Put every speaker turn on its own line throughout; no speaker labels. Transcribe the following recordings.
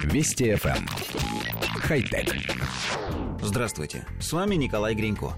Вести FM. Эм. Хай-тек.
Здравствуйте, с вами Николай Гринько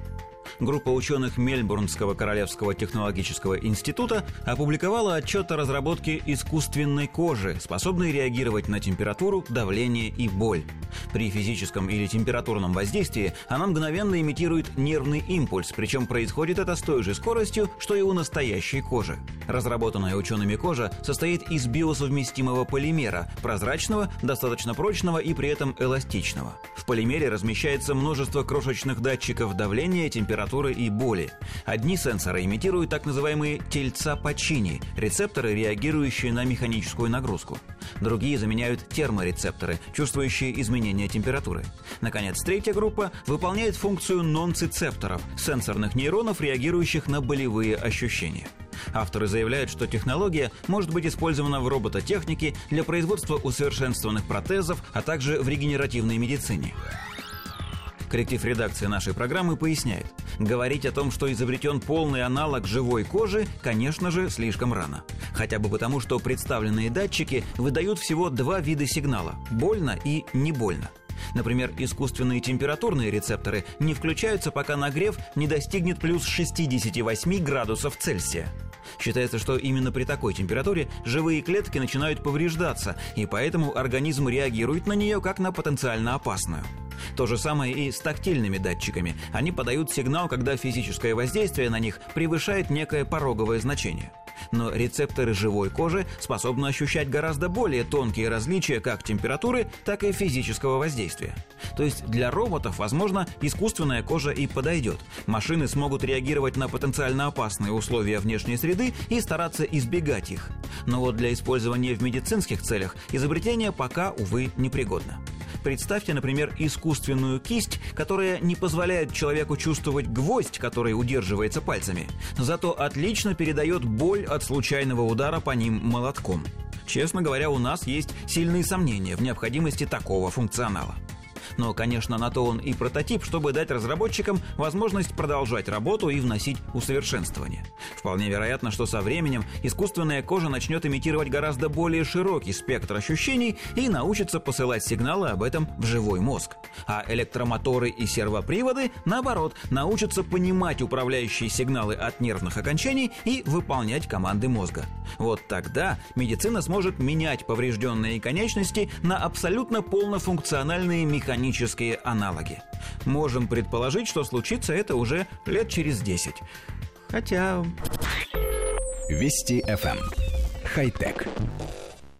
группа ученых Мельбурнского Королевского технологического института опубликовала отчет о разработке искусственной кожи, способной реагировать на температуру, давление и боль. При физическом или температурном воздействии она мгновенно имитирует нервный импульс, причем происходит это с той же скоростью, что и у настоящей кожи. Разработанная учеными кожа состоит из биосовместимого полимера, прозрачного, достаточно прочного и при этом эластичного. В полимере размещается множество крошечных датчиков давления, температуры и боли. Одни сенсоры имитируют так называемые тельца Пачини, рецепторы, реагирующие на механическую нагрузку. Другие заменяют терморецепторы, чувствующие изменения температуры. Наконец, третья группа выполняет функцию нонцицепторов, сенсорных нейронов, реагирующих на болевые ощущения. Авторы заявляют, что технология может быть использована в робототехнике для производства усовершенствованных протезов, а также в регенеративной медицине. Коллектив редакции нашей программы поясняет, говорить о том, что изобретен полный аналог живой кожи, конечно же, слишком рано. Хотя бы потому, что представленные датчики выдают всего два вида сигнала – больно и не больно – Например, искусственные температурные рецепторы не включаются, пока нагрев не достигнет плюс 68 градусов Цельсия. Считается, что именно при такой температуре живые клетки начинают повреждаться, и поэтому организм реагирует на нее как на потенциально опасную. То же самое и с тактильными датчиками. Они подают сигнал, когда физическое воздействие на них превышает некое пороговое значение – но рецепторы живой кожи способны ощущать гораздо более тонкие различия как температуры, так и физического воздействия. То есть для роботов, возможно, искусственная кожа и подойдет. Машины смогут реагировать на потенциально опасные условия внешней среды и стараться избегать их. Но вот для использования в медицинских целях изобретение пока, увы, непригодно. Представьте, например, искусственную кисть, которая не позволяет человеку чувствовать гвоздь, который удерживается пальцами, зато отлично передает боль от случайного удара по ним молотком. Честно говоря, у нас есть сильные сомнения в необходимости такого функционала. Но, конечно, на то он и прототип, чтобы дать разработчикам возможность продолжать работу и вносить усовершенствование. Вполне вероятно, что со временем искусственная кожа начнет имитировать гораздо более широкий спектр ощущений и научится посылать сигналы об этом в живой мозг. А электромоторы и сервоприводы, наоборот, научатся понимать управляющие сигналы от нервных окончаний и выполнять команды мозга. Вот тогда медицина сможет менять поврежденные конечности на абсолютно полнофункциональные механизмы механические аналоги. Можем предположить, что случится это уже лет через 10. Хотя...
Вести FM. Эм. Хай-тек.